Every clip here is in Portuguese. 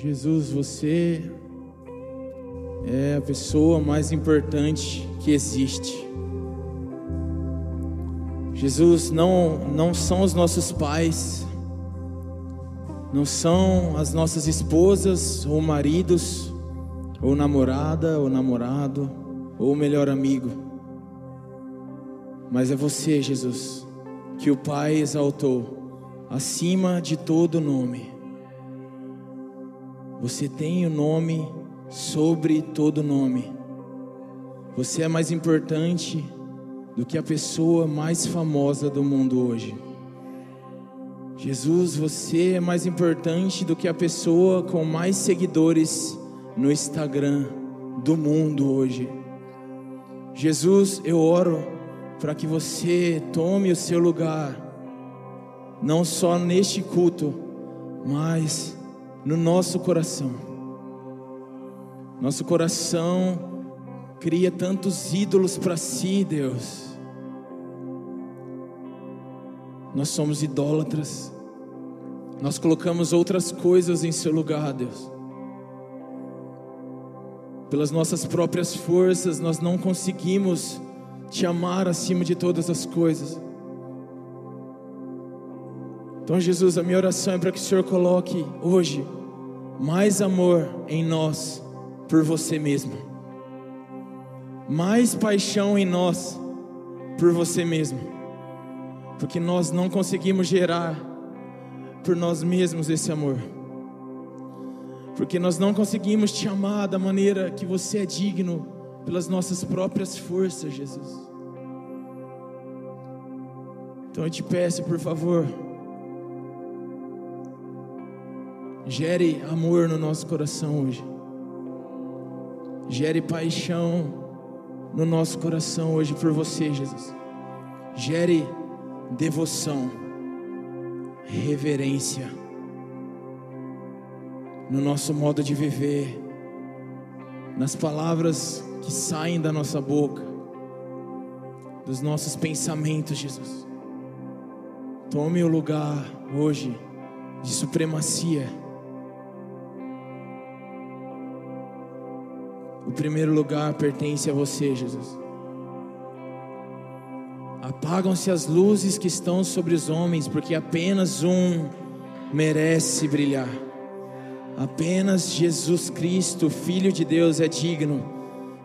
Jesus, você é a pessoa mais importante que existe. Jesus, não, não são os nossos pais, não são as nossas esposas ou maridos, ou namorada ou namorado, ou melhor amigo, mas é você, Jesus, que o Pai exaltou acima de todo nome. Você tem o nome sobre todo nome. Você é mais importante do que a pessoa mais famosa do mundo hoje. Jesus, você é mais importante do que a pessoa com mais seguidores no Instagram do mundo hoje. Jesus, eu oro para que você tome o seu lugar, não só neste culto, mas no nosso coração. Nosso coração cria tantos ídolos para si, Deus. Nós somos idólatras. Nós colocamos outras coisas em seu lugar, Deus. Pelas nossas próprias forças, nós não conseguimos te amar acima de todas as coisas. Então, Jesus, a minha oração é para que o Senhor coloque hoje mais amor em nós por você mesmo, mais paixão em nós por você mesmo, porque nós não conseguimos gerar por nós mesmos esse amor, porque nós não conseguimos te amar da maneira que você é digno pelas nossas próprias forças, Jesus. Então eu te peço, por favor, Gere amor no nosso coração hoje. Gere paixão no nosso coração hoje por você, Jesus. Gere devoção, reverência no nosso modo de viver, nas palavras que saem da nossa boca, dos nossos pensamentos, Jesus. Tome o lugar hoje de supremacia. O primeiro lugar pertence a você, Jesus. Apagam-se as luzes que estão sobre os homens, porque apenas um merece brilhar. Apenas Jesus Cristo, Filho de Deus, é digno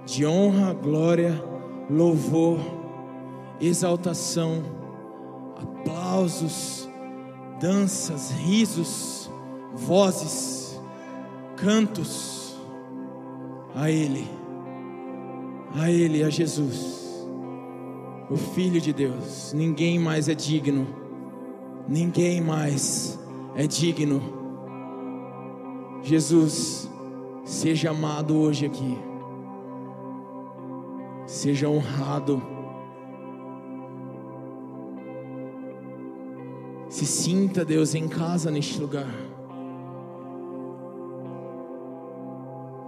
de honra, glória, louvor, exaltação, aplausos, danças, risos, vozes, cantos a Ele, a Ele, a Jesus, o Filho de Deus. Ninguém mais é digno, ninguém mais é digno. Jesus, seja amado hoje aqui, seja honrado. Se sinta, Deus, em casa neste lugar.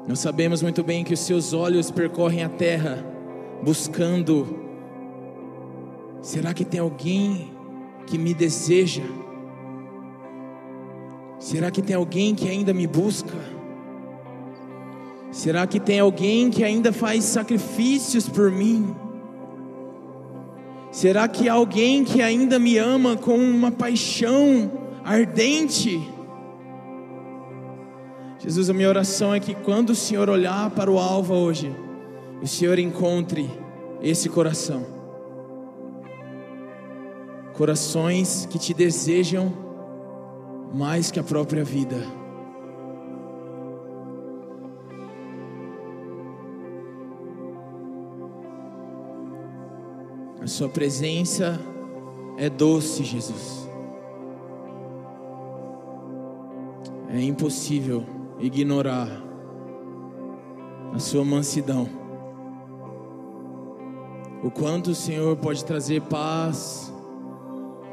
Nós sabemos muito bem que os seus olhos percorrem a terra, buscando. Será que tem alguém que me deseja? Será que tem alguém que ainda me busca? Será que tem alguém que ainda faz sacrifícios por mim? Será que há alguém que ainda me ama com uma paixão ardente? Jesus, a minha oração é que quando o Senhor olhar para o alvo hoje, o Senhor encontre esse coração. Corações que te desejam mais que a própria vida. A Sua presença é doce, Jesus. É impossível ignorar a Sua mansidão. O quanto o Senhor pode trazer paz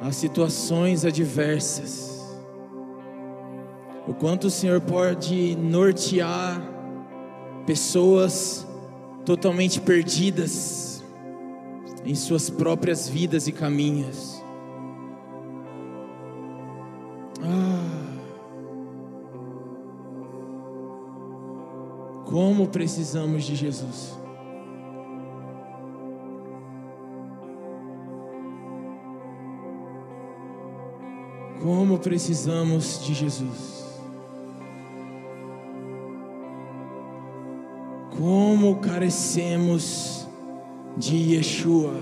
a situações adversas. O quanto o Senhor pode nortear pessoas totalmente perdidas em suas próprias vidas e caminhos. Ah, como precisamos de Jesus. Como precisamos de Jesus. Como carecemos de Yeshua.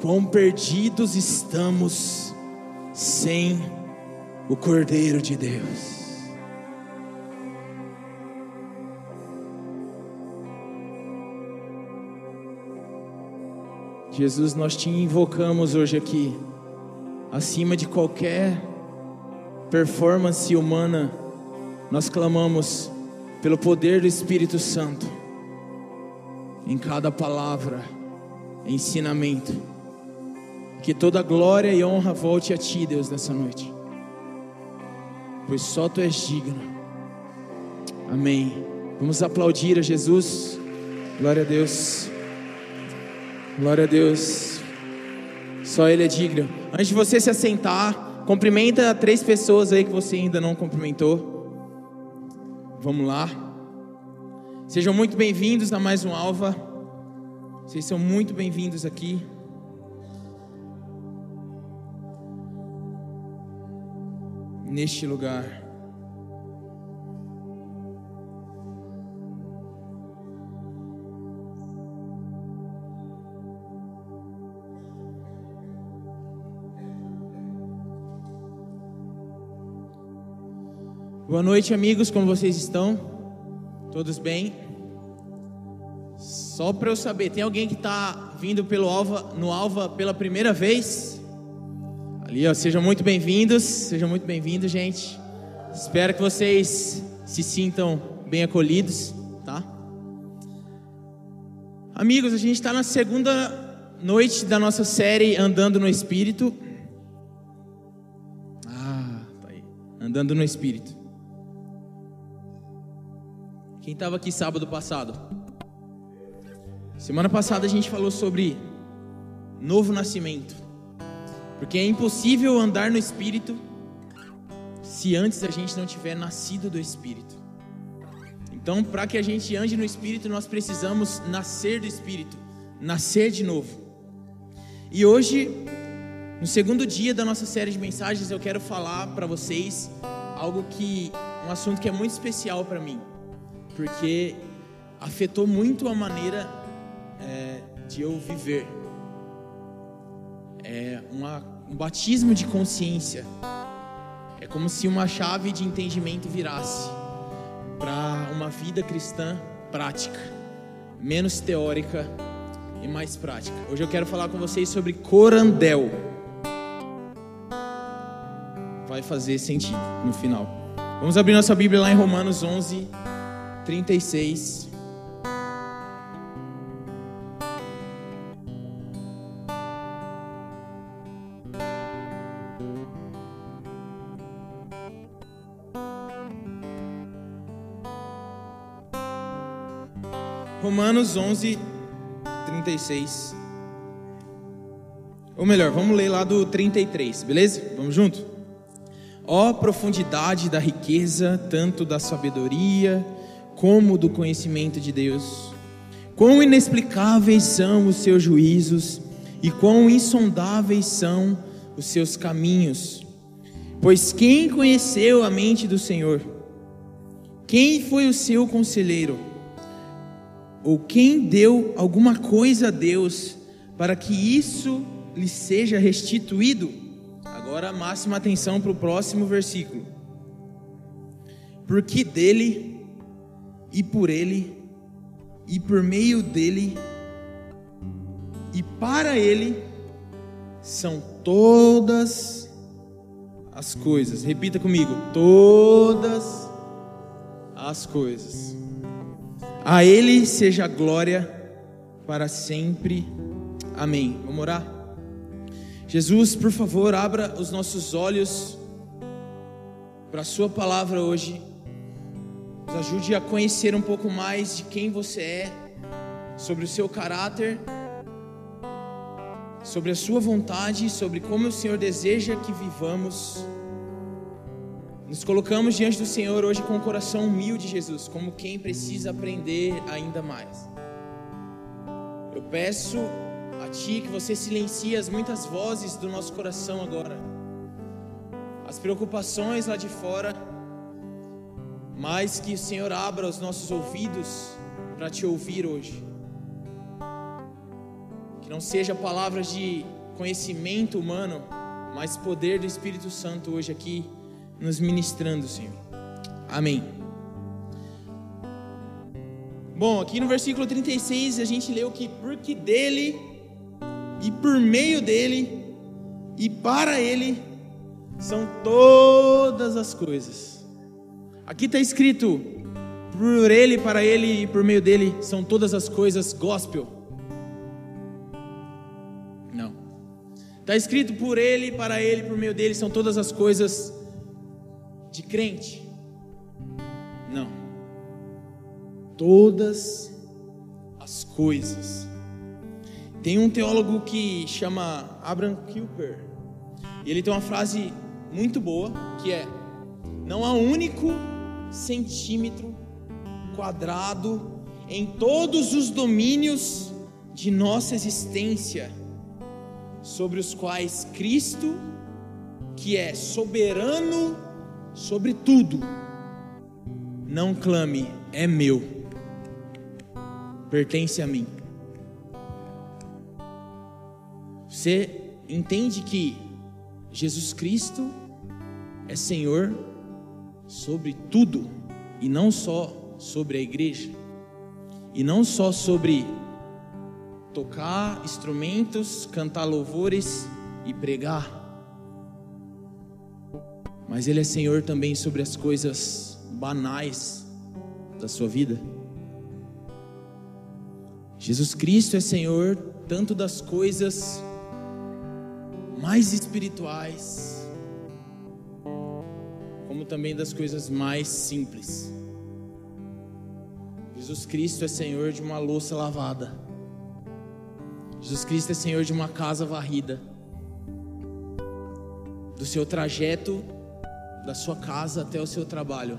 Quão perdidos estamos sem o Cordeiro de Deus. Jesus, nós te invocamos hoje aqui, acima de qualquer performance humana, nós clamamos pelo poder do Espírito Santo em cada palavra, ensinamento. Que toda glória e honra volte a Ti, Deus, nessa noite, pois só Tu és digno. Amém. Vamos aplaudir a Jesus. Glória a Deus. Glória a Deus. Só Ele é digno. Antes de você se assentar, cumprimenta três pessoas aí que você ainda não cumprimentou. Vamos lá. Sejam muito bem-vindos a mais um Alva. Vocês são muito bem-vindos aqui. Neste lugar. Boa noite, amigos, como vocês estão? Todos bem? Só para eu saber, tem alguém que está vindo pelo Alva, no Alva pela primeira vez? Ali, ó, sejam muito bem-vindos, sejam muito bem-vindos, gente. Espero que vocês se sintam bem acolhidos, tá? Amigos, a gente está na segunda noite da nossa série Andando no Espírito. Ah, tá aí. Andando no Espírito. Quem estava aqui sábado passado? Semana passada a gente falou sobre novo nascimento. Porque é impossível andar no Espírito se antes a gente não tiver nascido do Espírito. Então, para que a gente ande no Espírito, nós precisamos nascer do Espírito, nascer de novo. E hoje, no segundo dia da nossa série de mensagens, eu quero falar para vocês algo que um assunto que é muito especial para mim porque afetou muito a maneira é, de eu viver. É uma, um batismo de consciência. É como se uma chave de entendimento virasse para uma vida cristã prática, menos teórica e mais prática. Hoje eu quero falar com vocês sobre corandel. Vai fazer sentido no final. Vamos abrir nossa Bíblia lá em Romanos 11, 36. Romanos 11, 36. Ou melhor, vamos ler lá do 33, beleza? Vamos junto? Ó profundidade da riqueza, tanto da sabedoria, como do conhecimento de Deus. Quão inexplicáveis são os seus juízos e quão insondáveis são os seus caminhos. Pois quem conheceu a mente do Senhor? Quem foi o seu conselheiro? Ou quem deu alguma coisa a Deus para que isso lhe seja restituído? Agora, máxima atenção para o próximo versículo. Porque dele e por Ele, e por meio dele, e para Ele, são todas as coisas. Repita comigo: todas as coisas. A Ele seja a glória para sempre. Amém. Vamos orar? Jesus, por favor, abra os nossos olhos para a Sua palavra hoje. Nos ajude a conhecer um pouco mais de quem você é, sobre o seu caráter, sobre a Sua vontade, sobre como o Senhor deseja que vivamos. Nos colocamos diante do Senhor hoje com o coração humilde, Jesus, como quem precisa aprender ainda mais. Eu peço a Ti que você silencie as muitas vozes do nosso coração agora, as preocupações lá de fora, mas que o Senhor abra os nossos ouvidos para Te ouvir hoje. Que não seja palavras de conhecimento humano, mas poder do Espírito Santo hoje aqui nos ministrando, Senhor. Amém. Bom, aqui no versículo 36 a gente leu que porque dele e por meio dele e para ele são todas as coisas. Aqui está escrito: por ele, para ele e por meio dele são todas as coisas gospel. Não. Está escrito por ele, para ele, por meio dele são todas as coisas de crente. Não. Todas as coisas tem um teólogo que chama Abraham Kuyper, e ele tem uma frase muito boa, que é: Não há único centímetro quadrado em todos os domínios de nossa existência sobre os quais Cristo, que é soberano sobre tudo, não clame, é meu, pertence a mim. Você entende que Jesus Cristo é Senhor sobre tudo e não só sobre a igreja, e não só sobre tocar instrumentos, cantar louvores e pregar, mas Ele é Senhor também sobre as coisas banais da sua vida. Jesus Cristo é Senhor tanto das coisas mais espirituais, também das coisas mais simples. Jesus Cristo é Senhor de uma louça lavada. Jesus Cristo é Senhor de uma casa varrida. Do seu trajeto da sua casa até o seu trabalho,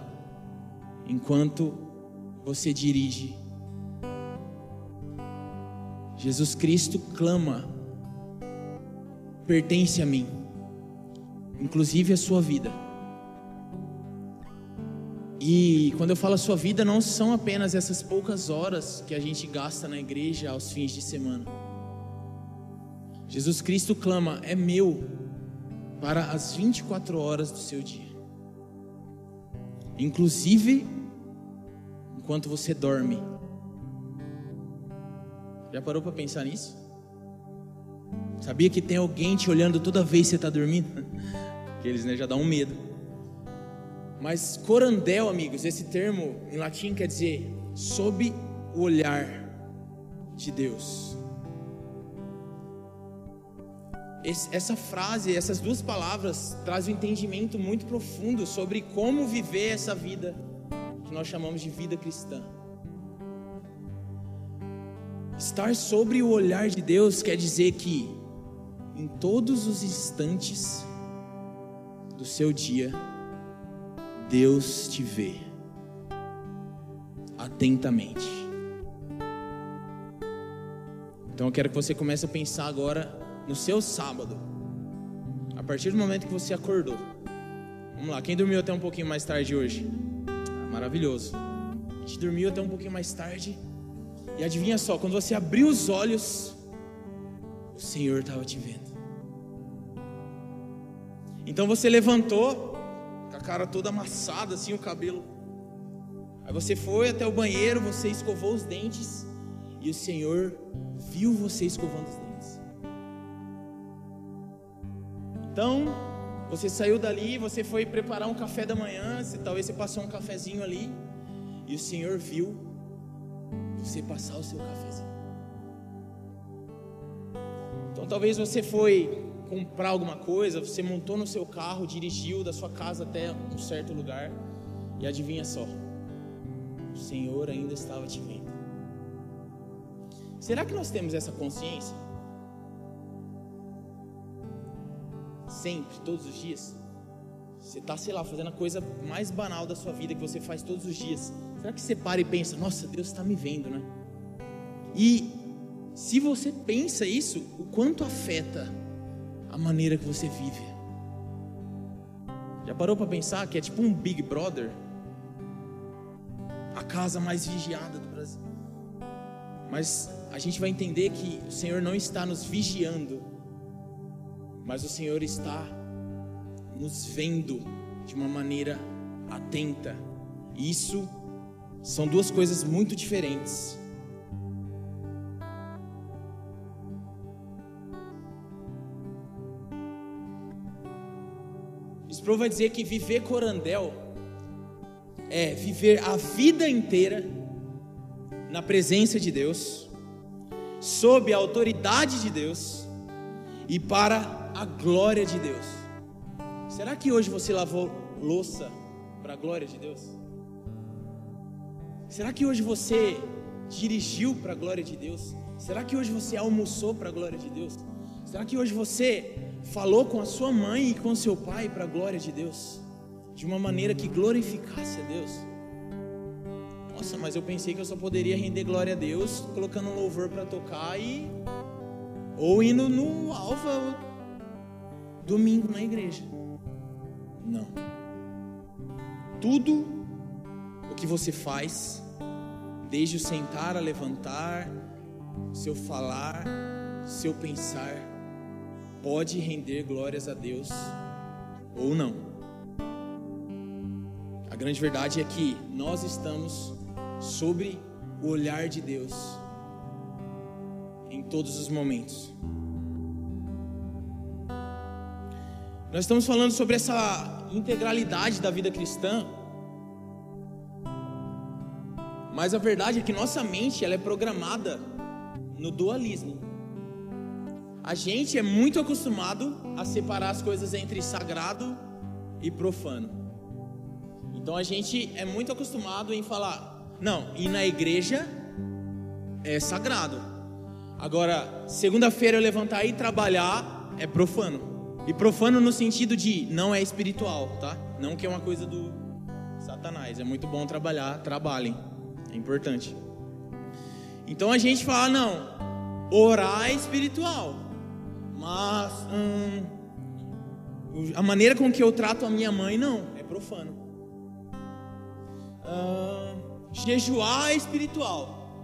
enquanto você dirige. Jesus Cristo clama pertence a mim, inclusive a sua vida. E quando eu falo a sua vida, não são apenas essas poucas horas que a gente gasta na igreja aos fins de semana. Jesus Cristo clama: é meu para as 24 horas do seu dia, inclusive enquanto você dorme. Já parou para pensar nisso? Sabia que tem alguém te olhando toda vez que você está dormindo? Que eles né, já dão um medo. Mas corandel, amigos, esse termo em latim quer dizer sob o olhar de Deus. Esse, essa frase, essas duas palavras trazem um entendimento muito profundo sobre como viver essa vida que nós chamamos de vida cristã. Estar sobre o olhar de Deus quer dizer que em todos os instantes do seu dia, Deus te vê atentamente. Então eu quero que você comece a pensar agora no seu sábado. A partir do momento que você acordou. Vamos lá, quem dormiu até um pouquinho mais tarde hoje? Ah, maravilhoso. A gente dormiu até um pouquinho mais tarde. E adivinha só, quando você abriu os olhos, o Senhor estava te vendo. Então você levantou, com a cara toda amassada, assim, o cabelo. Aí você foi até o banheiro, você escovou os dentes, e o Senhor viu você escovando os dentes. Então, você saiu dali, você foi preparar um café da manhã, você, talvez você passou um cafezinho ali, e o Senhor viu você passar o seu cafezinho. Então, talvez você foi comprar alguma coisa, você montou no seu carro, dirigiu da sua casa até um certo lugar e adivinha só, o Senhor ainda estava te vendo. Será que nós temos essa consciência? Sempre, todos os dias? Você está, sei lá, fazendo a coisa mais banal da sua vida que você faz todos os dias. Será que você para e pensa, nossa, Deus está me vendo, né? E se você pensa isso, o quanto afeta a maneira que você vive? Já parou para pensar que é tipo um Big Brother? A casa mais vigiada do Brasil. Mas a gente vai entender que o Senhor não está nos vigiando, mas o Senhor está nos vendo de uma maneira atenta. Isso são duas coisas muito diferentes. Sproul vai dizer que viver corandel é viver a vida inteira na presença de Deus, sob a autoridade de Deus e para a glória de Deus. Será que hoje você lavou louça para a glória de Deus? Será que hoje você dirigiu para a glória de Deus? Será que hoje você almoçou para a glória de Deus? Será que hoje você falou com a sua mãe e com seu pai para a glória de Deus? De uma maneira que glorificasse a Deus? Nossa, mas eu pensei que eu só poderia render glória a Deus colocando um louvor para tocar e ou indo no alfa domingo na igreja. Não. Tudo o que você faz, desde o sentar a levantar, seu falar, seu pensar, pode render glórias a Deus ou não. A grande verdade é que nós estamos sobre o olhar de Deus em todos os momentos. Nós estamos falando sobre essa integralidade da vida cristã. Mas a verdade é que nossa mente ela é programada no dualismo. A gente é muito acostumado a separar as coisas entre sagrado e profano. Então a gente é muito acostumado em falar, não, ir na igreja é sagrado. Agora, segunda-feira eu levantar e trabalhar é profano. E profano no sentido de não é espiritual, tá? Não que é uma coisa do Satanás. É muito bom trabalhar, trabalhem. É importante. Então a gente fala, não, orar é espiritual. Mas hum, a maneira com que eu trato a minha mãe, não, é profano. Hum, Jejuar é espiritual,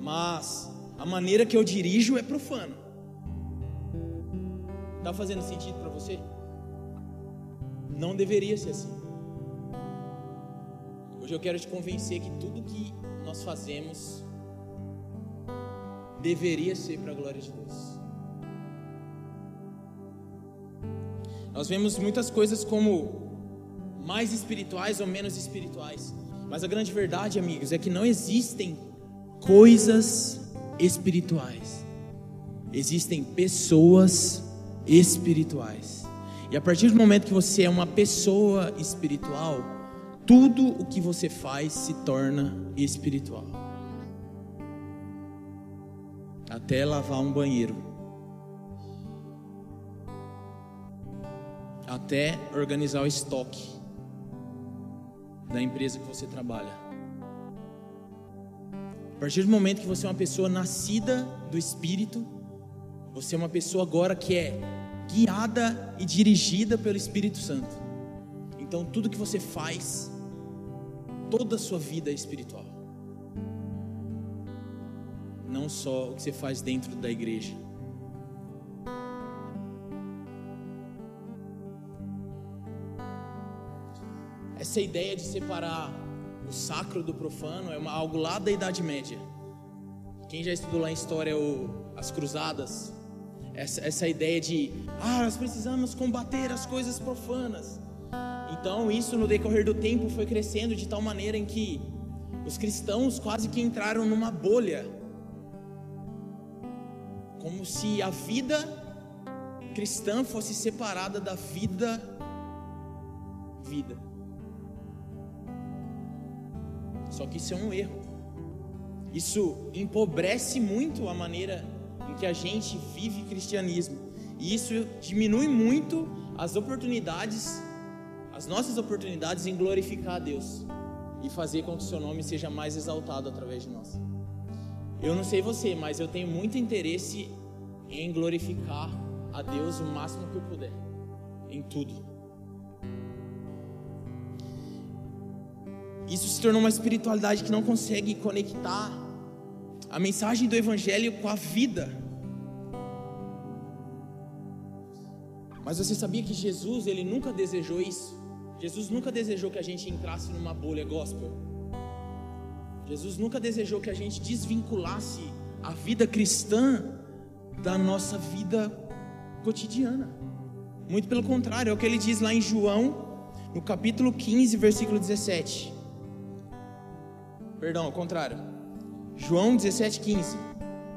mas a maneira que eu dirijo é profano. Está fazendo sentido para você? Não deveria ser assim. Hoje eu quero te convencer que tudo que nós fazemos deveria ser para a glória de Deus. Nós vemos muitas coisas como mais espirituais ou menos espirituais. Mas a grande verdade, amigos, é que não existem coisas espirituais. Existem pessoas espirituais. E a partir do momento que você é uma pessoa espiritual, tudo o que você faz se torna espiritual. Até lavar um banheiro. Até organizar o estoque da empresa que você trabalha. A partir do momento que você é uma pessoa nascida do Espírito, você é uma pessoa agora que é guiada e dirigida pelo Espírito Santo. Então tudo que você faz, toda a sua vida é espiritual. Não só o que você faz dentro da igreja. Essa ideia de separar o sacro do profano é uma, algo lá da Idade Média. Quem já estudou lá em história o, as cruzadas, essa, essa ideia de, ah, nós precisamos combater as coisas profanas. Então, isso no decorrer do tempo foi crescendo de tal maneira em que os cristãos quase que entraram numa bolha, como se a vida cristã fosse separada da vida vida. Só que isso é um erro. Isso empobrece muito a maneira em que a gente vive cristianismo. E isso diminui muito as oportunidades, as nossas oportunidades em glorificar a Deus e fazer com que o seu nome seja mais exaltado através de nós. Eu não sei você, mas eu tenho muito interesse em glorificar a Deus o máximo que eu puder, em tudo. Isso se tornou uma espiritualidade que não consegue conectar a mensagem do Evangelho com a vida. Mas você sabia que Jesus, ele nunca desejou isso? Jesus nunca desejou que a gente entrasse numa bolha gospel. Jesus nunca desejou que a gente desvinculasse a vida cristã da nossa vida cotidiana. Muito pelo contrário, é o que ele diz lá em João, no capítulo 15, versículo 17. Perdão, ao contrário. João 17, 15.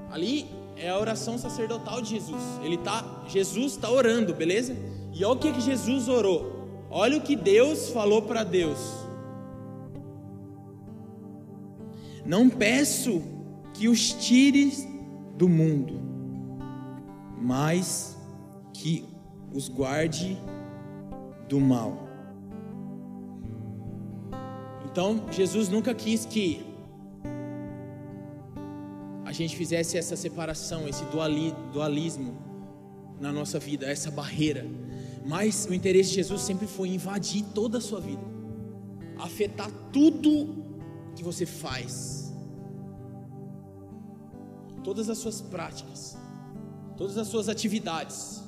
Ali é a oração sacerdotal de Jesus. Ele tá, Jesus está orando, beleza? E olha o que, que Jesus orou. Olha o que Deus falou para Deus. Não peço que os tires do mundo, mas que os guarde do mal. Então, Jesus nunca quis que a gente fizesse essa separação, esse dualismo na nossa vida, essa barreira. Mas o interesse de Jesus sempre foi invadir toda a sua vida, afetar tudo que você faz, todas as suas práticas, todas as suas atividades.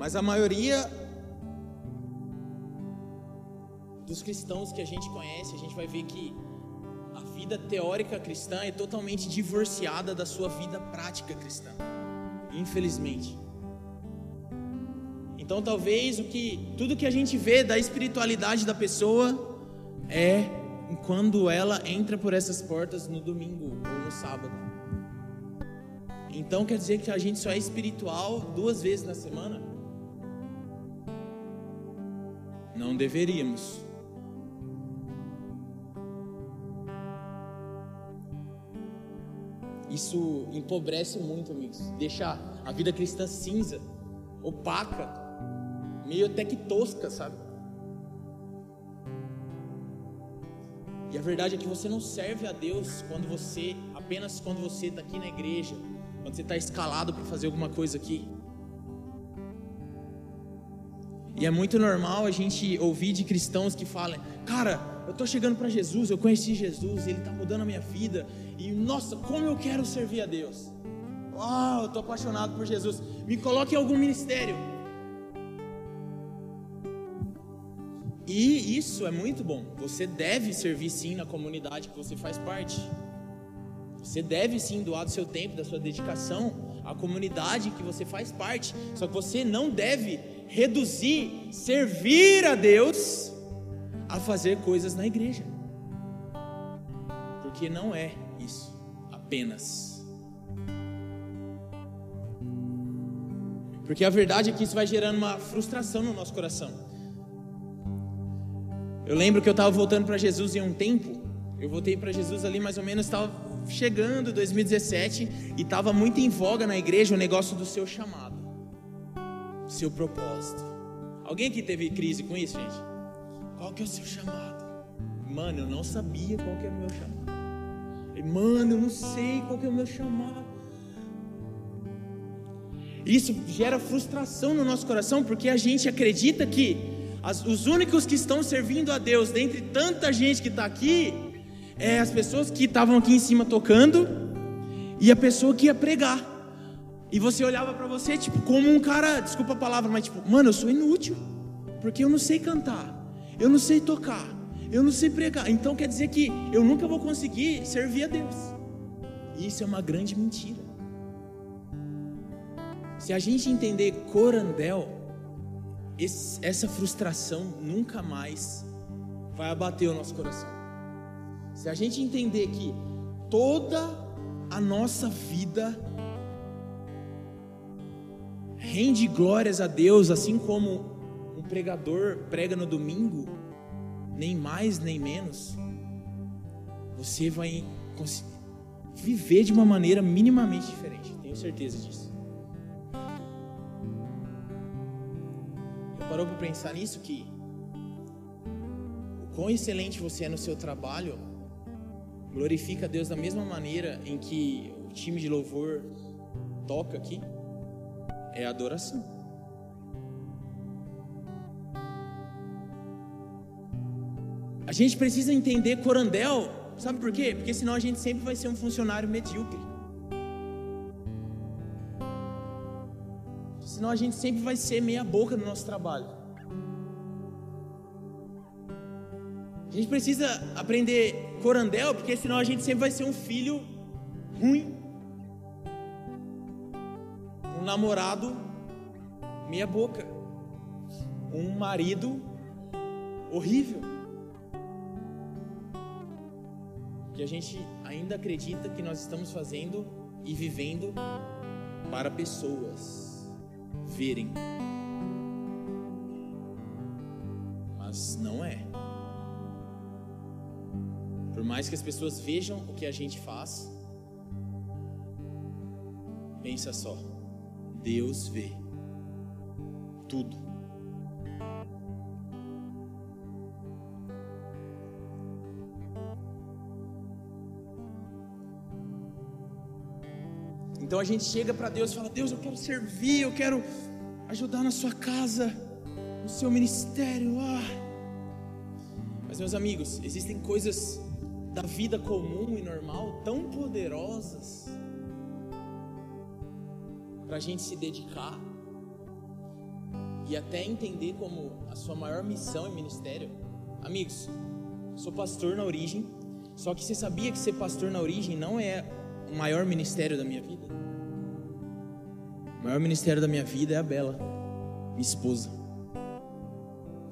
Mas a maioria dos cristãos que a gente conhece, a gente vai ver que a vida teórica cristã é totalmente divorciada da sua vida prática cristã. Infelizmente. Então talvez o que tudo que a gente vê da espiritualidade da pessoa é quando ela entra por essas portas no domingo ou no sábado. Então quer dizer que a gente só é espiritual duas vezes na semana? Não deveríamos. Isso empobrece muito, amigos. Deixa a vida cristã cinza, opaca, meio até que tosca, sabe? E a verdade é que você não serve a Deus quando você, apenas quando você está aqui na igreja, quando você está escalado para fazer alguma coisa aqui. E é muito normal a gente ouvir de cristãos que falam: Cara, eu estou chegando para Jesus, eu conheci Jesus, Ele está mudando a minha vida. E nossa, como eu quero servir a Deus. Uau, eu estou apaixonado por Jesus. Me coloque em algum ministério. E isso é muito bom. Você deve servir sim na comunidade que você faz parte. Você deve sim doar do seu tempo, da sua dedicação à comunidade que você faz parte. Só que você não deve reduzir servir a Deus a fazer coisas na igreja. Porque não é isso apenas. Porque a verdade é que isso vai gerando uma frustração no nosso coração. Eu lembro que eu estava voltando para Jesus em um tempo. Eu voltei para Jesus ali mais ou menos, estava chegando 2017 e estava muito em voga na igreja o negócio do seu chamado seu propósito. Alguém aqui teve crise com isso, gente? Qual que é o seu chamado? Mano, eu não sabia qual que era o meu chamado. Mano, eu não sei qual que é o meu chamado. Isso gera frustração no nosso coração, porque a gente acredita que as, os únicos que estão servindo a Deus, dentre tanta gente que está aqui, é as pessoas que estavam aqui em cima tocando e a pessoa que ia pregar. E você olhava para você, tipo, como um cara, desculpa a palavra, mas tipo, mano, eu sou inútil. Porque eu não sei cantar, eu não sei tocar, eu não sei pregar. Então quer dizer que eu nunca vou conseguir servir a Deus. E isso é uma grande mentira. Se a gente entender corandel, esse, essa frustração nunca mais vai abater o nosso coração. Se a gente entender que toda a a nossa vida rende glórias a Deus, assim como um pregador prega no domingo, nem mais nem menos, você vai viver de uma maneira minimamente diferente, tenho certeza disso. Parou para pensar nisso que o quão excelente você é no seu trabalho glorifica a Deus da mesma maneira em que o time de louvor toca aqui é adoração. A gente precisa entender Corandel, sabe por quê? Porque senão a gente sempre vai ser um funcionário medíocre. Senão a gente sempre vai ser meia boca no nosso trabalho. A gente precisa aprender Corandel, porque senão a gente sempre vai ser um filho ruim namorado meia boca, um marido horrível. Que a gente ainda acredita que nós estamos fazendo e vivendo para pessoas verem. Mas não é. Por mais que as pessoas vejam o que a gente faz, pensa só. Deus vê tudo. Então a gente chega para Deus e fala: Deus, eu quero servir, eu quero ajudar na sua casa, no seu ministério. Ah. Mas, meus amigos, existem coisas da vida comum e normal tão poderosas para a gente se dedicar e até entender como a sua maior missão e ministério. Amigos, sou pastor na origem, só que você sabia que ser pastor na origem não é o maior ministério da minha vida? O maior ministério da minha vida é a Bela, minha esposa,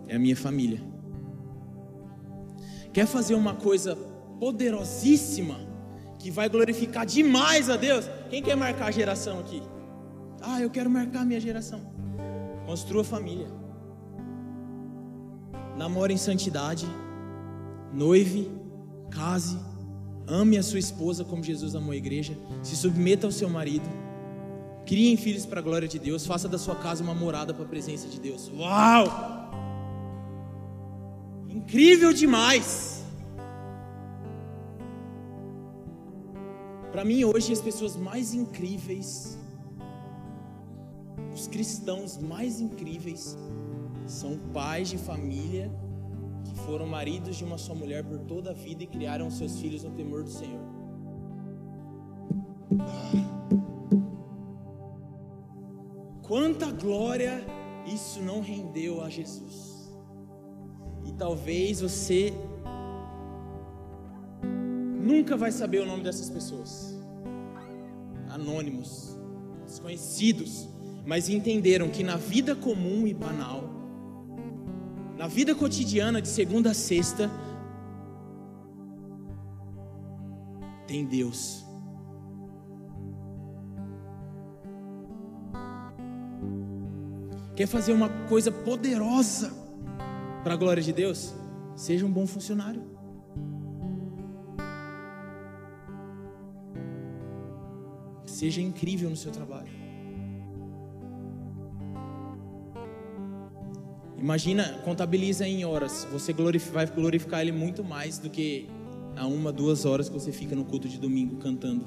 é a minha família. Quer fazer uma coisa poderosíssima que vai glorificar demais a Deus? Quem quer marcar a geração aqui? Ah, eu quero marcar minha geração. Construa família. Namore em santidade. Noive, case, ame a sua esposa como Jesus amou a igreja. Se submeta ao seu marido. Criem filhos para a glória de Deus. Faça da sua casa uma morada para a presença de Deus. Uau! Incrível demais! Para mim, hoje, as pessoas mais incríveis cristãos mais incríveis são pais de família que foram maridos de uma só mulher por toda a vida e criaram seus filhos no temor do Senhor. Quanta glória isso não rendeu a Jesus. E talvez você nunca vai saber o nome dessas pessoas. Anônimos, desconhecidos mas entenderam que na vida comum e banal, na vida cotidiana de segunda a sexta, tem Deus. Quer fazer uma coisa poderosa para a glória de Deus? Seja um bom funcionário. Seja incrível no seu trabalho. Imagina, contabiliza em horas. Você vai glorificar Ele muito mais do que a uma, duas horas que você fica no culto de domingo cantando.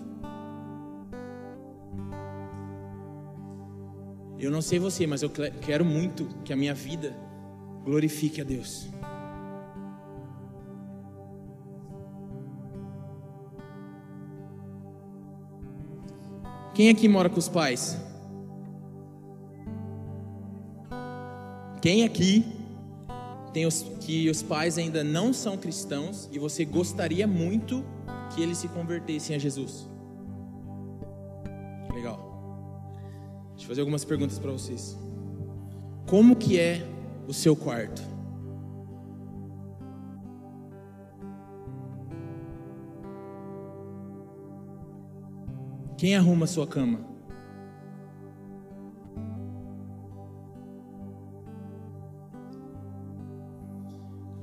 Eu não sei você, mas eu quero muito que a minha vida glorifique a Deus. Quem aqui mora com os pais? Quem aqui tem os, que os pais ainda não são cristãos e você gostaria muito que eles se convertessem a Jesus? Legal. Deixa eu fazer algumas perguntas para vocês. Como que é o seu quarto? Quem arruma a sua cama?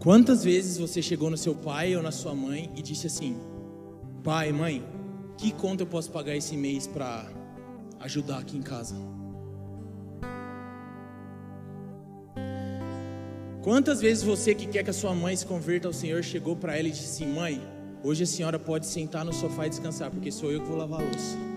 Quantas vezes você chegou no seu pai ou na sua mãe e disse assim: Pai, mãe, que conta eu posso pagar esse mês para ajudar aqui em casa? Quantas vezes você que quer que a sua mãe se converta ao Senhor chegou para ela e disse assim: Mãe, hoje a senhora pode sentar no sofá e descansar, porque sou eu que vou lavar a louça.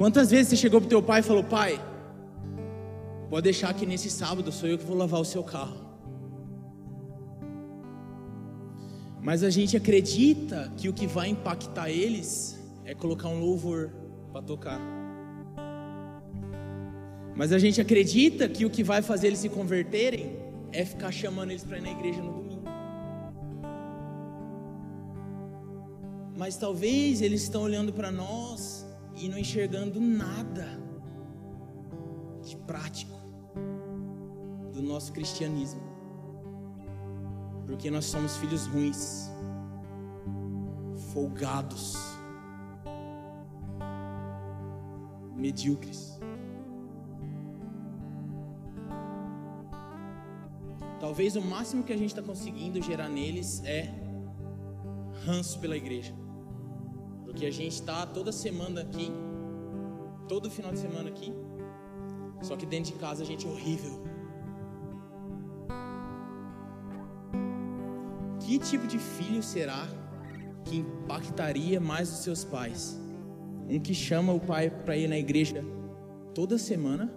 Quantas vezes você chegou pro teu pai e falou: Pai, pode deixar que nesse sábado sou eu que vou lavar o seu carro. Mas a gente acredita que o que vai impactar eles é colocar um louvor para tocar. Mas a gente acredita que o que vai fazer eles se converterem é ficar chamando eles para ir na igreja no domingo. Mas talvez eles estão olhando para nós e não enxergando nada de prático do nosso cristianismo. Porque nós somos filhos ruins, folgados, medíocres. Talvez o máximo que a gente está conseguindo gerar neles é ranço pela igreja. Porque a gente está toda semana aqui, todo final de semana aqui, só que dentro de casa a gente é horrível. Que tipo de filho será que impactaria mais os seus pais? Um que chama o pai para ir na igreja toda semana?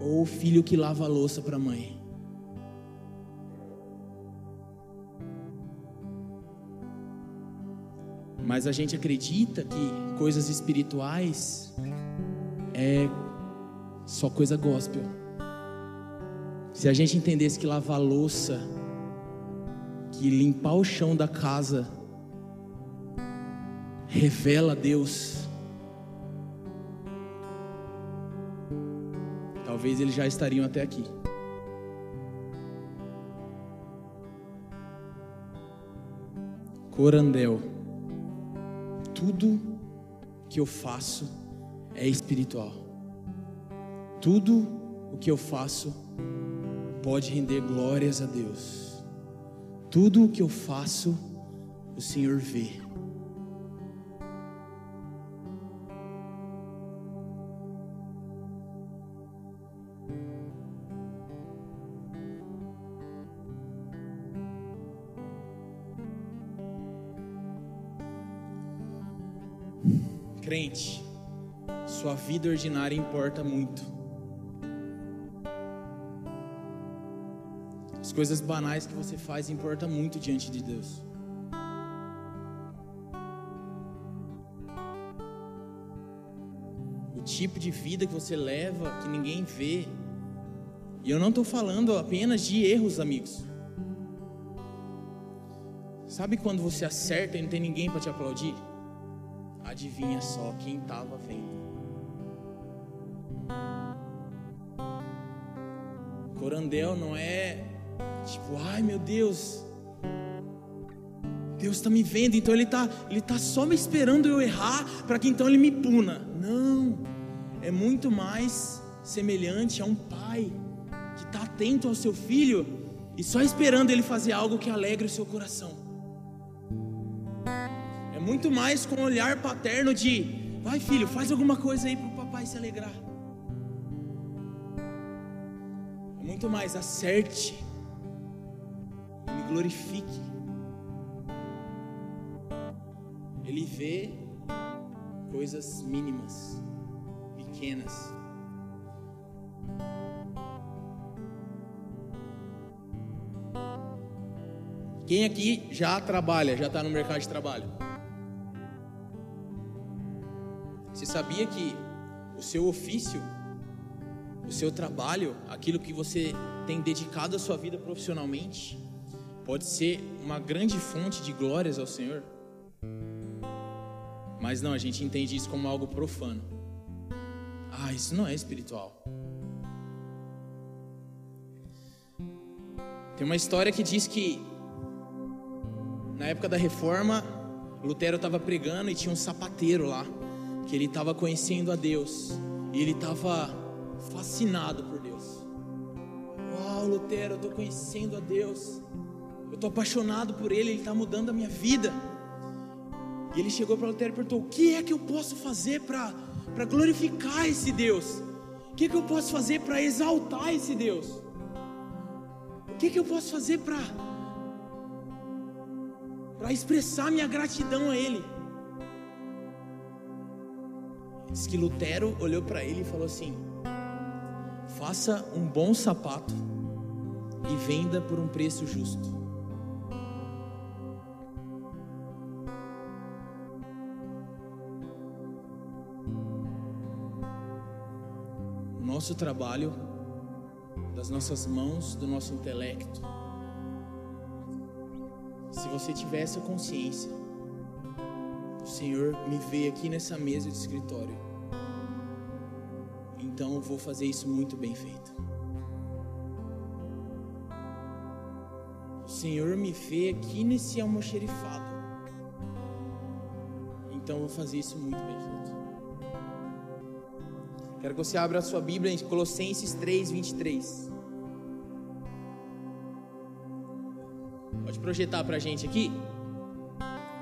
Ou o filho que lava a louça para a mãe? Mas a gente acredita que coisas espirituais é só coisa gospel. Se a gente entendesse que lavar louça, que limpar o chão da casa revela Deus, talvez eles já estariam até aqui. Corandel tudo que eu faço é espiritual. Tudo o que eu faço pode render glórias a Deus. Tudo o que eu faço, o Senhor vê. Vida ordinária importa muito. As coisas banais que você faz importam muito diante de Deus. O tipo de vida que você leva que ninguém vê. E eu não estou falando apenas de erros, amigos. Sabe quando você acerta e não tem ninguém para te aplaudir? adivinha só quem estava vendo. Corandel não é tipo, ai meu Deus, Deus está me vendo, então Ele está ele tá só me esperando eu errar para que então Ele me puna. Não, é muito mais semelhante a um pai que está atento ao seu filho e só esperando ele fazer algo que alegre o seu coração muito mais com um olhar paterno de vai filho, faz alguma coisa aí para o papai se alegrar. Muito mais acerte, me glorifique. Ele vê coisas mínimas, pequenas. Quem aqui já trabalha, já está no mercado de trabalho? Você sabia que o seu ofício, o seu trabalho, aquilo que você tem dedicado a sua vida profissionalmente, pode ser uma grande fonte de glórias ao Senhor? Mas não, a gente entende isso como algo profano. Ah, isso não é espiritual. Tem uma história que diz que na época da reforma, Lutero estava pregando e tinha um sapateiro lá, que ele estava conhecendo a Deus, e ele estava fascinado por Deus. Uau, Lutero, eu estou conhecendo a Deus, eu estou apaixonado por Ele, Ele está mudando a minha vida. E ele chegou para Lutero e perguntou: O que é que eu posso fazer para glorificar esse Deus? O que é que eu posso fazer para exaltar esse Deus? O que é que eu posso fazer para para expressar minha gratidão a Ele? Diz que Lutero olhou para ele e falou assim: Faça um bom sapato e venda por um preço justo. nosso trabalho, das nossas mãos, do nosso intelecto. Se você tiver essa consciência, o Senhor me vê aqui nessa mesa de escritório, então vou fazer isso muito bem feito. O Senhor me vê aqui nesse almoxerifado, então vou fazer isso muito bem feito. Quero que você abra a sua Bíblia em Colossenses 3, 23. Pode projetar para a gente aqui?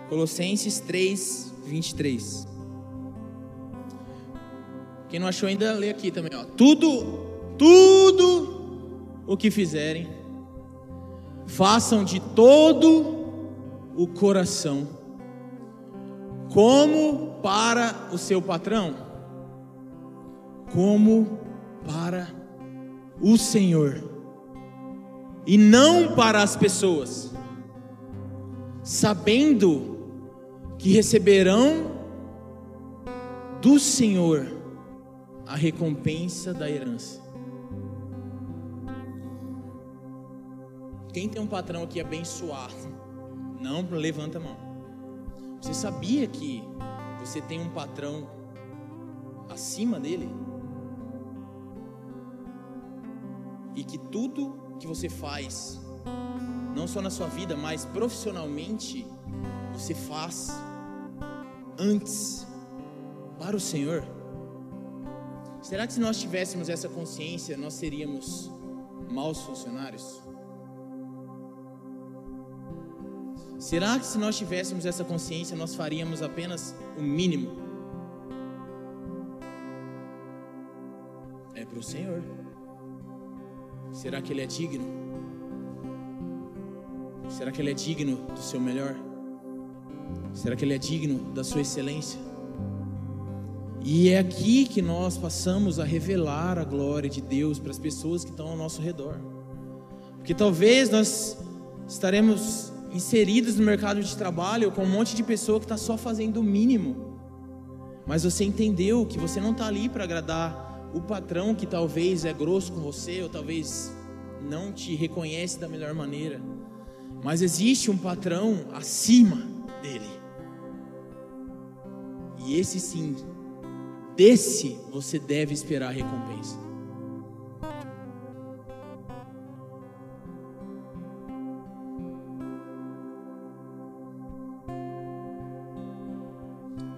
Colossenses 3, 23. Quem não achou ainda, lê aqui também. Ó. Tudo, tudo o que fizerem, façam de todo o coração, como para o seu patrão como para o Senhor e não para as pessoas, sabendo que receberão do Senhor a recompensa da herança. Quem tem um patrão aqui abençoado, não levanta a mão. Você sabia que você tem um patrão acima dele? e que tudo que você faz, não só na sua vida, mas profissionalmente, você faz antes para o Senhor? Será que se nós tivéssemos essa consciência, nós seríamos maus funcionários? Será que se nós tivéssemos essa consciência, nós faríamos apenas o mínimo? É para o Senhor. Será que ele é digno? Será que ele é digno do seu melhor? Será que ele é digno da sua excelência? E é aqui que nós passamos a revelar a glória de Deus para as pessoas que estão ao nosso redor. Porque talvez nós estaremos inseridos no mercado de trabalho com um monte de pessoa que está só fazendo o mínimo. Mas você entendeu que você não está ali para agradar o patrão que talvez é grosso com você, ou talvez não te reconhece da melhor maneira, mas existe um patrão acima dele. E esse sim, desse você deve esperar a recompensa.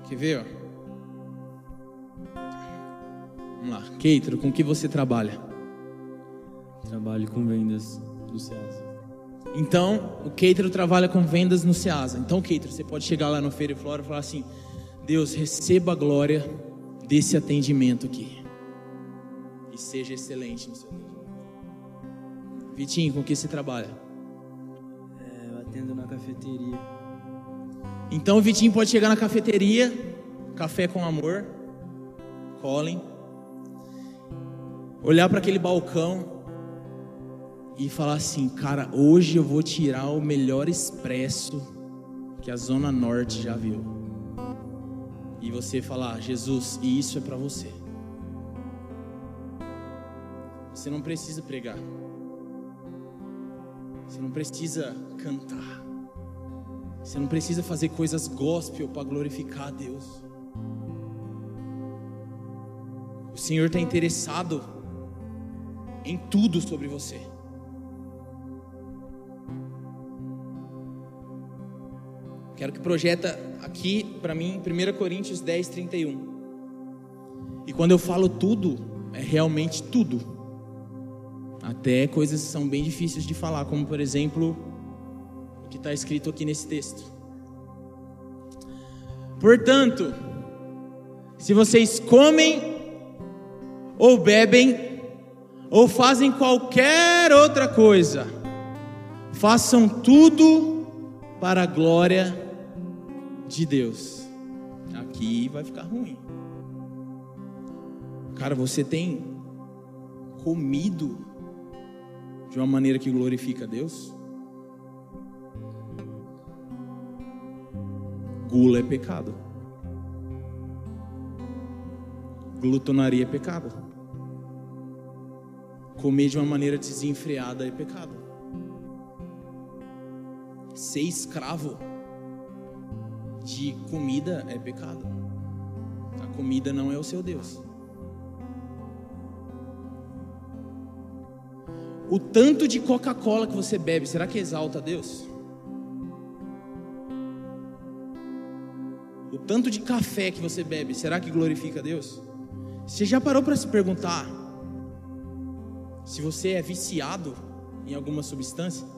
Quer ver? Ó? Vamos lá. Keitro, com que você trabalha? Trabalho com vendas no Ceasa. Então, o Keitro trabalha com vendas no Ceasa. Então, Keitro, você pode chegar lá no Feira e Flora e falar assim: Deus, receba a glória desse atendimento aqui. E seja excelente no seu atendimento. Vitinho, com que você trabalha? É, eu atendo na cafeteria. Então, o Vitinho pode chegar na cafeteria, café com amor, Colin olhar para aquele balcão e falar assim: cara, hoje eu vou tirar o melhor expresso que a Zona Norte já viu. E você falar: Jesus, e isso é para você. Você não precisa pregar. Você não precisa cantar. Você não precisa fazer coisas gospel para glorificar a Deus. O Senhor está interessado em tudo sobre você. Quero que projeta aqui para mim 1 Coríntios 10, 31. E quando eu falo tudo, é realmente tudo. Até coisas que são bem difíceis de falar, como por exemplo, o que está escrito aqui nesse texto. Portanto, se vocês comem ou bebem ou fazem qualquer outra coisa, façam tudo para a glória de Deus. Aqui vai ficar ruim. Cara, você tem comido de uma maneira que glorifica a Deus? Gula é pecado. Glutonaria é pecado. Comer de uma maneira desenfreada é pecado. Ser escravo de comida é pecado. A comida não é o seu Deus. O tanto de Coca-Cola que você bebe, será que exalta a Deus? O tanto de café que você bebe, será que glorifica a Deus? Você já parou para se perguntar se você é viciado em alguma substância?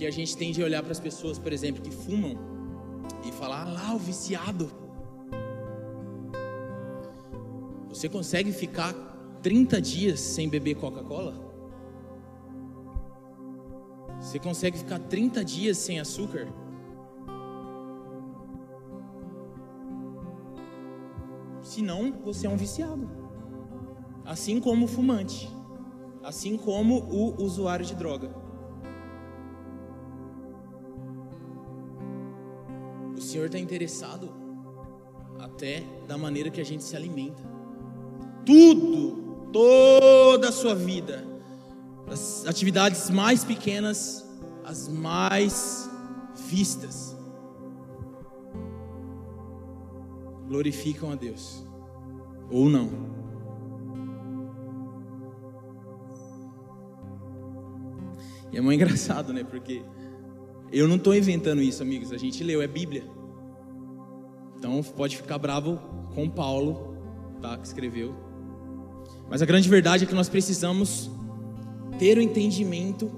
Porque a gente tende a olhar para as pessoas, por exemplo, que fumam e falar: ah lá, o viciado. Você consegue ficar 30 dias sem beber Coca-Cola? Você consegue ficar 30 dias sem açúcar? Senão, você é um viciado. Assim como o fumante. Assim como o usuário de droga. Senhor está interessado até da maneira que a gente se alimenta. Tudo toda a sua vida, das atividades mais pequenas às mais vistas, glorificam a Deus ou não. E é muito engraçado, né? Porque eu não estou inventando isso, amigos. A gente leu, é Bíblia. Então pode ficar bravo com Paulo, tá? Que escreveu. Mas a grande verdade é que nós precisamos ter o entendimento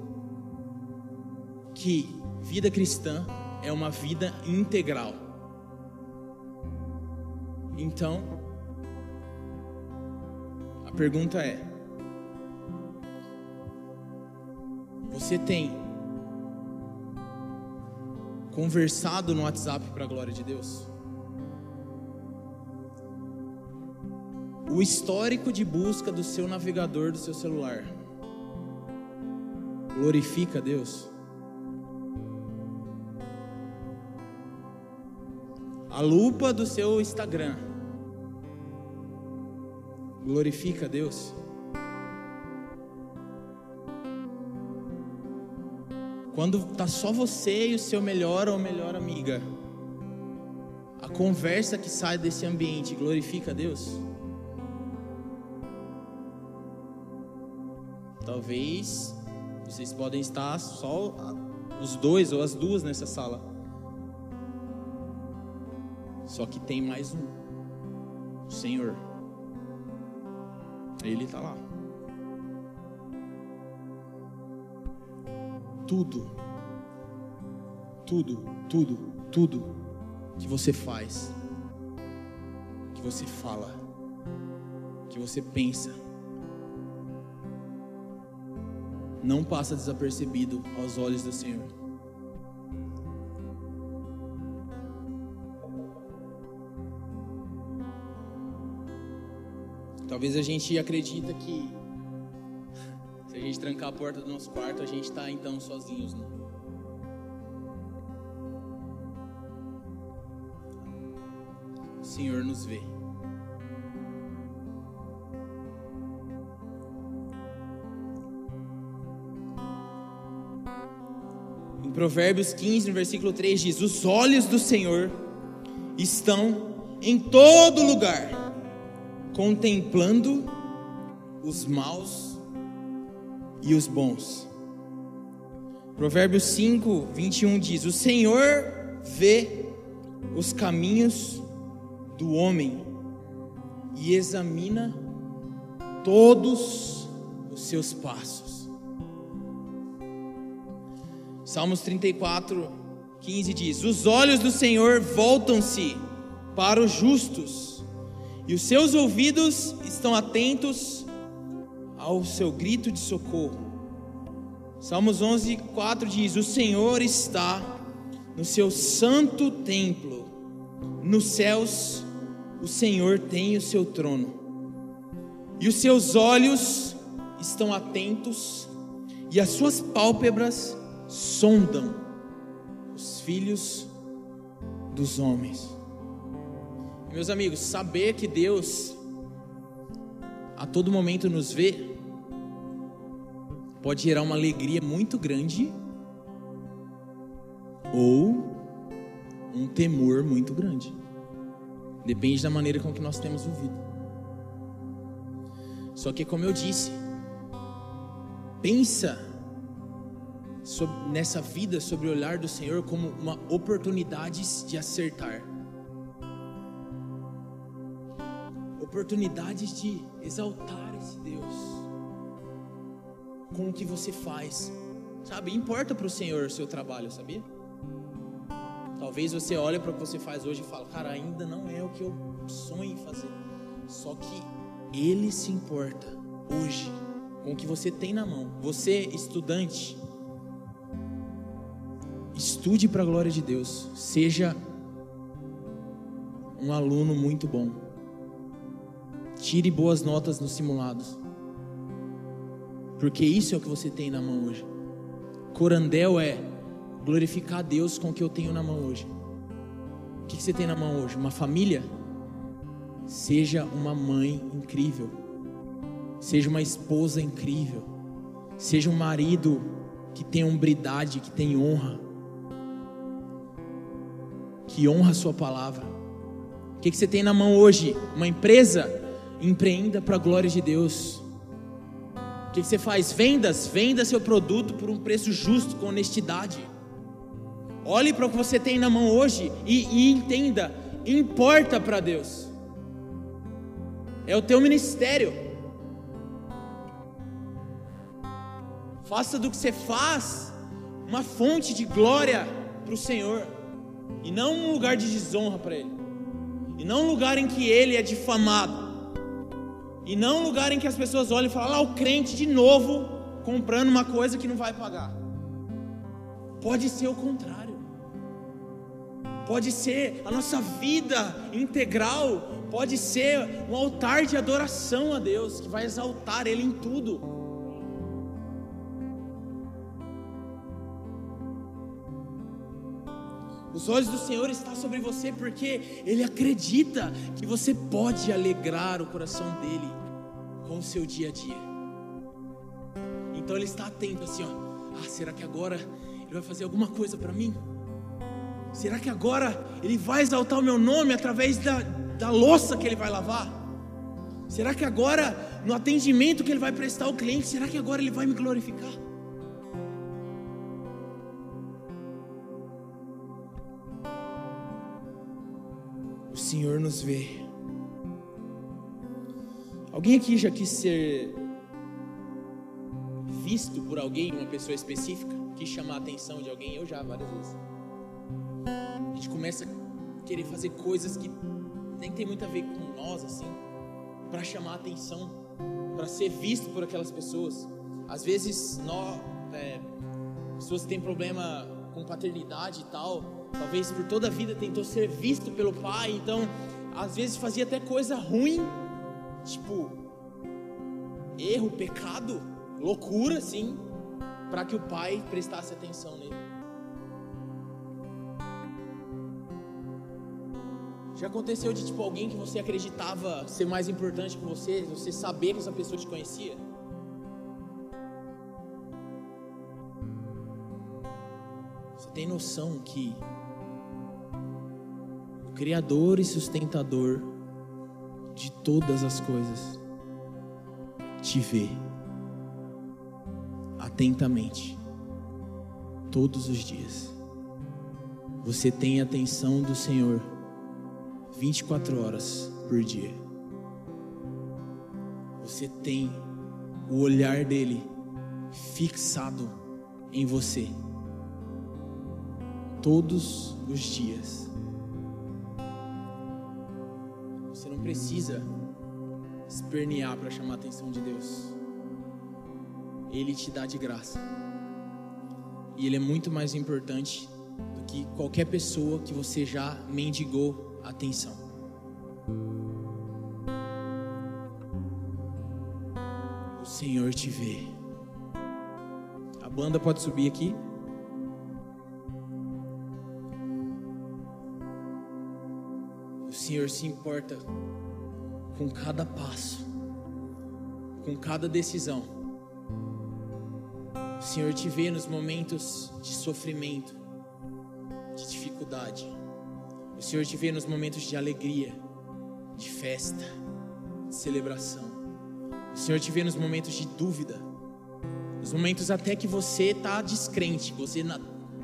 que vida cristã é uma vida integral. Então, a pergunta é: você tem conversado no WhatsApp para a glória de Deus? O histórico de busca do seu navegador do seu celular glorifica a Deus? A lupa do seu Instagram glorifica a Deus? Quando tá só você e o seu melhor ou melhor amiga, a conversa que sai desse ambiente glorifica a Deus? Talvez vocês podem estar só os dois ou as duas nessa sala. Só que tem mais um. O Senhor. Ele está lá. Tudo, tudo, tudo, tudo que você faz, que você fala, que você pensa, não passa desapercebido aos olhos do Senhor. Talvez a gente acredita que se a gente trancar a porta do nosso quarto, a gente está então sozinhos, né? O Senhor nos vê. Provérbios 15, no versículo 3 diz: Os olhos do Senhor estão em todo lugar, contemplando os maus e os bons. Provérbios 5, 21 diz: O Senhor vê os caminhos do homem e examina todos os seus passos. Salmos 34, 15 diz: Os olhos do Senhor voltam-se para os justos, e os seus ouvidos estão atentos ao seu grito de socorro. Salmos 11, 4 diz: O Senhor está no seu santo templo, nos céus o Senhor tem o seu trono, e os seus olhos estão atentos, e as suas pálpebras sondam os filhos dos homens. Meus amigos, saber que Deus a todo momento nos vê, pode gerar uma alegria muito grande ou um temor muito grande. Depende da maneira com que nós temos vivido. Só que, como eu disse, pensa sobre, nessa vida sobre o olhar do Senhor como uma oportunidade de acertar. Oportunidades de exaltar esse Deus com o que você faz. Sabe, importa para o Senhor o seu trabalho, sabia? Talvez você olhe para o que você faz hoje e fale, cara, ainda não é o que eu sonho em fazer. Só que Ele se importa hoje com o que você tem na mão. Você, estudante, estude para a glória de Deus. Seja um aluno muito bom. Tire boas notas nos simulados. Porque isso é o que você tem na mão hoje. Corandel é glorificar a Deus com o que eu tenho na mão hoje. O que você tem na mão hoje? Uma família? Seja uma mãe incrível. Seja uma esposa incrível. Seja um marido que tem hombridade, que tem honra. Que honra a sua palavra. O que você tem na mão hoje? Uma empresa? Empreenda para a glória de Deus. O que você faz? Vendas, venda seu produto por um preço justo, com honestidade. Olhe para o que você tem na mão hoje e, e entenda: importa para Deus. É o teu ministério. Faça do que você faz uma fonte de glória para o Senhor, e não um lugar de desonra para Ele, e não um lugar em que Ele é difamado. E não um lugar em que as pessoas olham e falam, lá o crente de novo comprando uma coisa que não vai pagar. Pode ser o contrário. Pode ser a nossa vida integral, pode ser um altar de adoração a Deus, que vai exaltar Ele em tudo. Os olhos do Senhor estão sobre você porque Ele acredita que você pode alegrar o coração dele com o seu dia a dia. Então Ele está atento assim, ó. Ah, será que agora Ele vai fazer alguma coisa para mim? Será que agora Ele vai exaltar o meu nome através da, da louça que Ele vai lavar? Será que agora, no atendimento que Ele vai prestar ao cliente, será que agora Ele vai me glorificar? Senhor nos vê. Alguém aqui já quis ser visto por alguém, uma pessoa específica? Quis chamar a atenção de alguém? Eu já, várias vezes. A gente começa a querer fazer coisas que nem tem muito a ver com nós, assim, para chamar a atenção, para ser visto por aquelas pessoas. Às vezes, nós, é, pessoas que têm problema com paternidade e tal, talvez por toda a vida tentou ser visto pelo pai, então às vezes fazia até coisa ruim, tipo erro, pecado, loucura, assim, para que o pai prestasse atenção nele. Já aconteceu de tipo alguém que você acreditava ser mais importante que você, você saber que essa pessoa te conhecia? Tem noção que Criador e sustentador de todas as coisas, te vê atentamente. todos os dias. Você tem a atenção do Senhor 24 horas por dia. Você tem o olhar dele fixado em você todos os dias. Você não precisa espernear para chamar a atenção de Deus. Ele te dá de graça. E ele é muito mais importante do que qualquer pessoa que você já mendigou atenção. O Senhor te vê. A banda pode subir aqui. Senhor se importa com cada passo, com cada decisão. O Senhor te vê nos momentos de sofrimento, de dificuldade. O Senhor te vê nos momentos de alegria, de festa, de celebração. O Senhor te vê nos momentos de dúvida, nos momentos até que você está descrente, você não,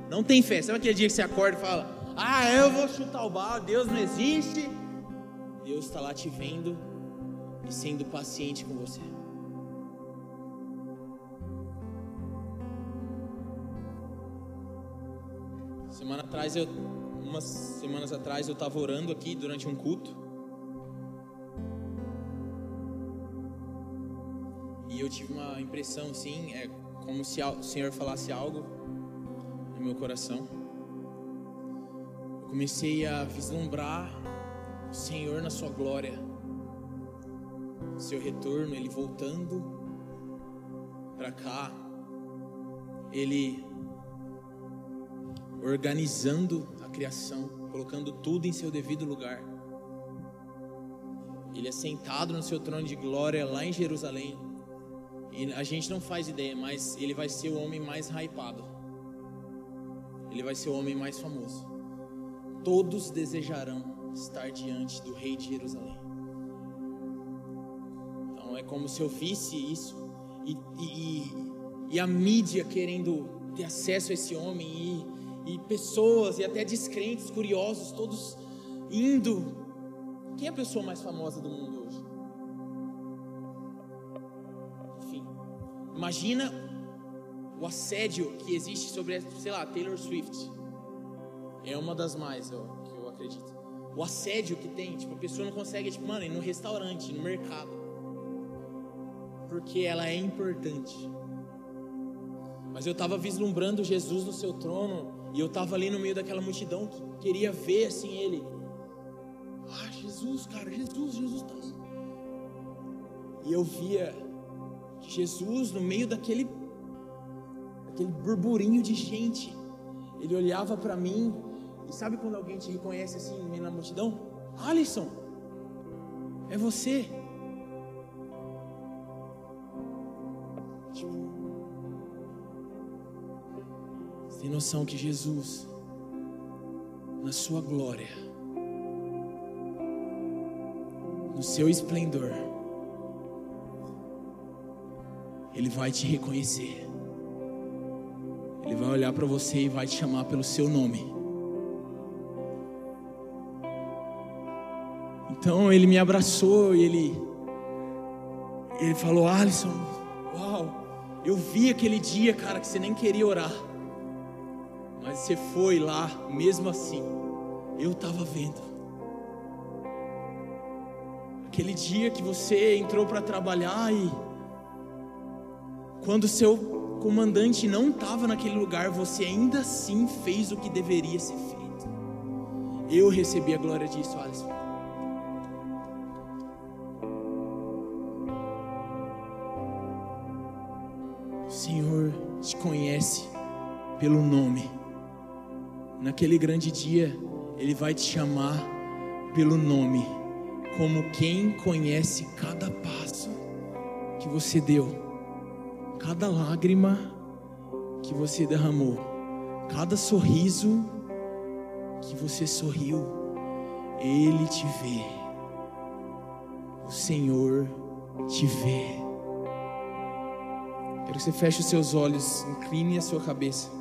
não tem fé. Sabe aquele dia que você acorda e fala: Ah, eu vou chutar o balde, Deus não existe. Deus está lá te vendo e sendo paciente com você. Semana atrás eu, umas semanas atrás eu estava orando aqui durante um culto e eu tive uma impressão assim, é como se o Senhor falasse algo no meu coração. Comecei a vislumbrar o Senhor na sua glória, seu retorno, ele voltando para cá, ele organizando a criação, colocando tudo em seu devido lugar. Ele é sentado no seu trono de glória lá em Jerusalém. E a gente não faz ideia, mas ele vai ser o homem mais hypado. Ele vai ser o homem mais famoso. Todos desejarão estar diante do rei de Jerusalém. Então é como se eu visse isso e, e, e a mídia querendo ter acesso a esse homem e, e pessoas e até descrentes, curiosos, todos indo. Quem é a pessoa mais famosa do mundo hoje? Enfim, imagina o assédio que existe sobre, sei lá, Taylor Swift. É uma das mais, eu, que eu acredito o assédio que tem, tipo, a pessoa não consegue, tipo, mano, ir no restaurante, no mercado. Porque ela é importante. Mas eu estava vislumbrando Jesus no seu trono, e eu estava ali no meio daquela multidão que queria ver assim ele. Ah, Jesus, cara, Jesus, Jesus está aí. E eu via Jesus no meio daquele aquele burburinho de gente. Ele olhava para mim e sabe quando alguém te reconhece assim da multidão? Alisson, é você. Tipo, você tem noção que Jesus, na sua glória, no seu esplendor, Ele vai te reconhecer. Ele vai olhar para você e vai te chamar pelo seu nome. Então ele me abraçou e ele, ele falou: Alisson, uau, eu vi aquele dia, cara, que você nem queria orar, mas você foi lá, mesmo assim, eu estava vendo. Aquele dia que você entrou para trabalhar e, quando seu comandante não estava naquele lugar, você ainda assim fez o que deveria ser feito. Eu recebi a glória disso, Alisson. Pelo nome. Naquele grande dia, Ele vai te chamar pelo nome, como quem conhece cada passo que você deu, cada lágrima que você derramou, cada sorriso que você sorriu. Ele te vê. O Senhor te vê. Quero que você feche os seus olhos, incline a sua cabeça.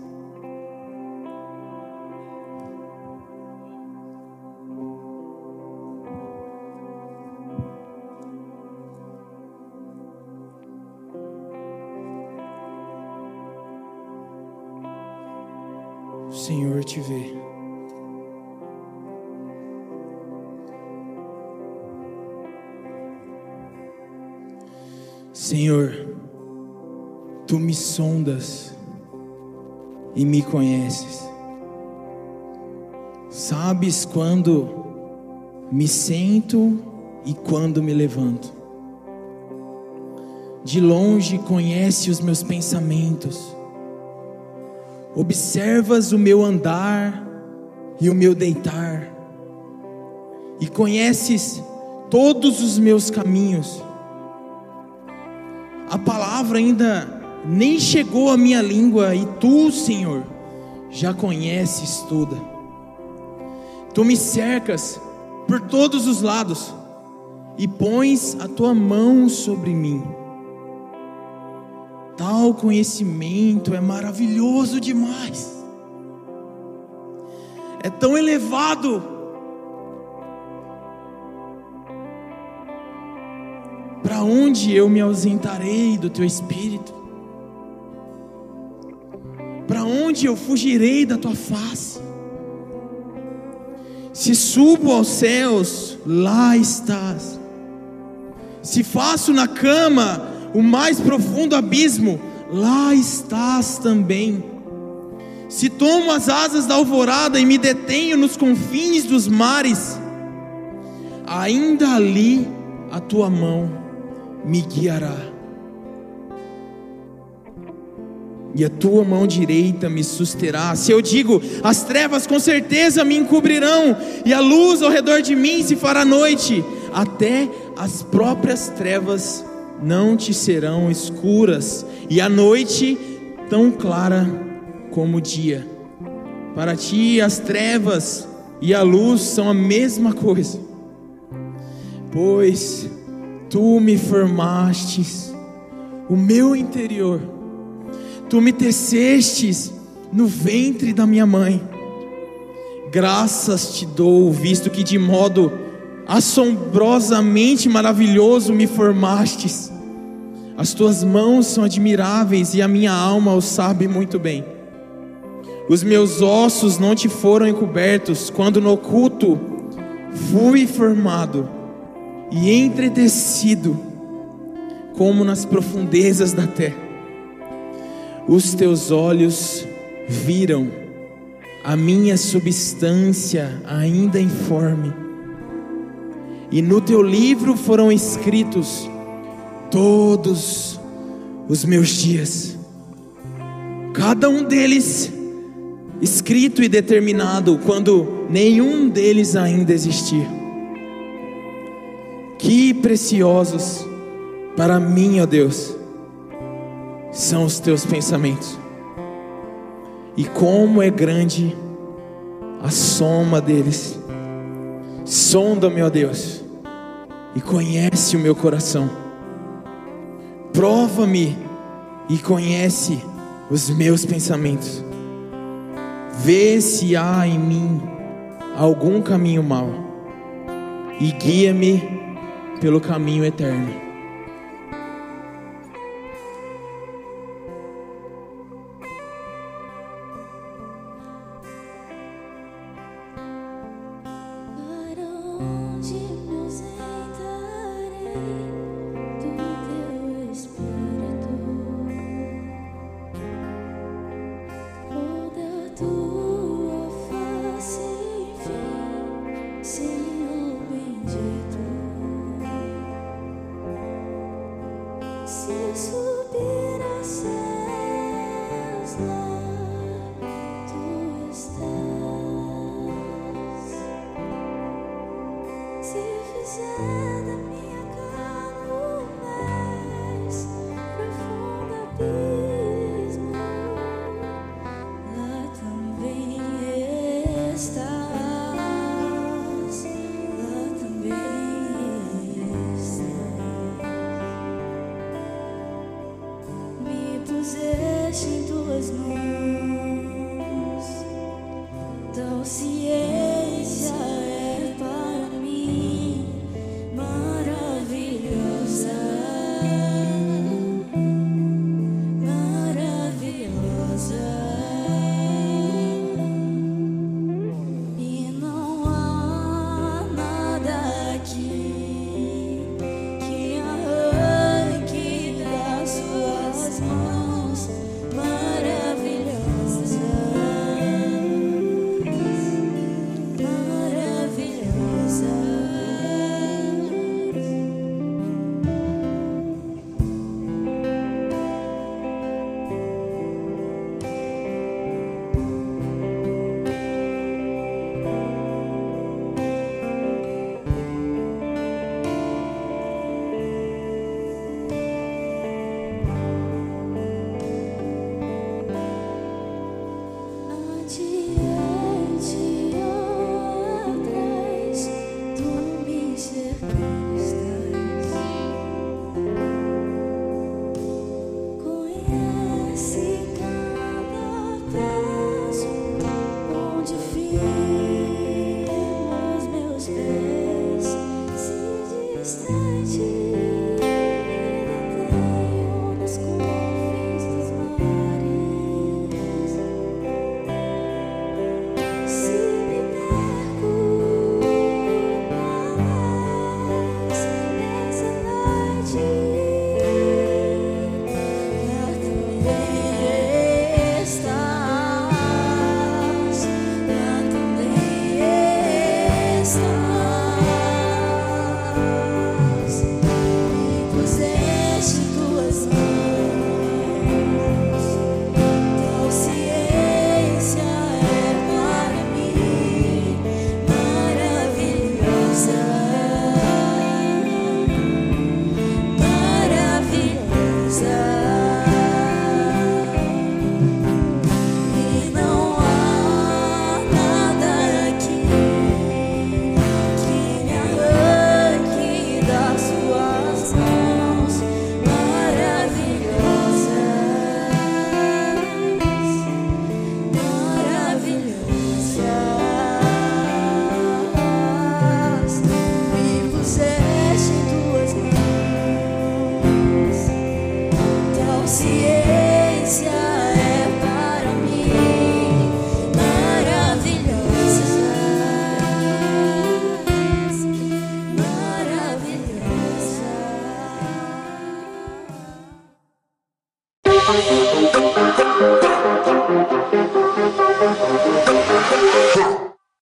Senhor te vê. Senhor, tu me sondas e me conheces. Sabes quando me sento e quando me levanto. De longe conhece os meus pensamentos. Observas o meu andar e o meu deitar. E conheces todos os meus caminhos. A palavra ainda nem chegou à minha língua e tu, Senhor, já conheces toda. Tu me cercas por todos os lados e pões a tua mão sobre mim. Tal conhecimento é maravilhoso demais, é tão elevado. Para onde eu me ausentarei do teu espírito? Para onde eu fugirei da tua face? Se subo aos céus, lá estás. Se faço na cama o mais profundo abismo, lá estás também. Se tomo as asas da alvorada e me detenho nos confins dos mares, ainda ali a tua mão me guiará. E a tua mão direita me susterá. Se eu digo, as trevas com certeza me encobrirão, e a luz ao redor de mim se fará noite, até as próprias trevas não te serão escuras, e a noite tão clara como o dia. Para ti, as trevas e a luz são a mesma coisa, pois tu me formastes o meu interior, tu me tecestes no ventre da minha mãe. Graças te dou, visto que de modo assombrosamente maravilhoso me formastes. As tuas mãos são admiráveis e a minha alma o sabe muito bem. Os meus ossos não te foram encobertos quando no oculto fui formado e entretecido como nas profundezas da terra. Os teus olhos viram a minha substância ainda informe e no teu livro foram escritos todos os meus dias, cada um deles escrito e determinado quando nenhum deles ainda existia. Que preciosos para mim, ó Deus, são os teus pensamentos, e como é grande a soma deles. Sonda-me, ó Deus, e conhece o meu coração. Prova-me e conhece os meus pensamentos. Vê se há em mim algum caminho mau e guia-me pelo caminho eterno.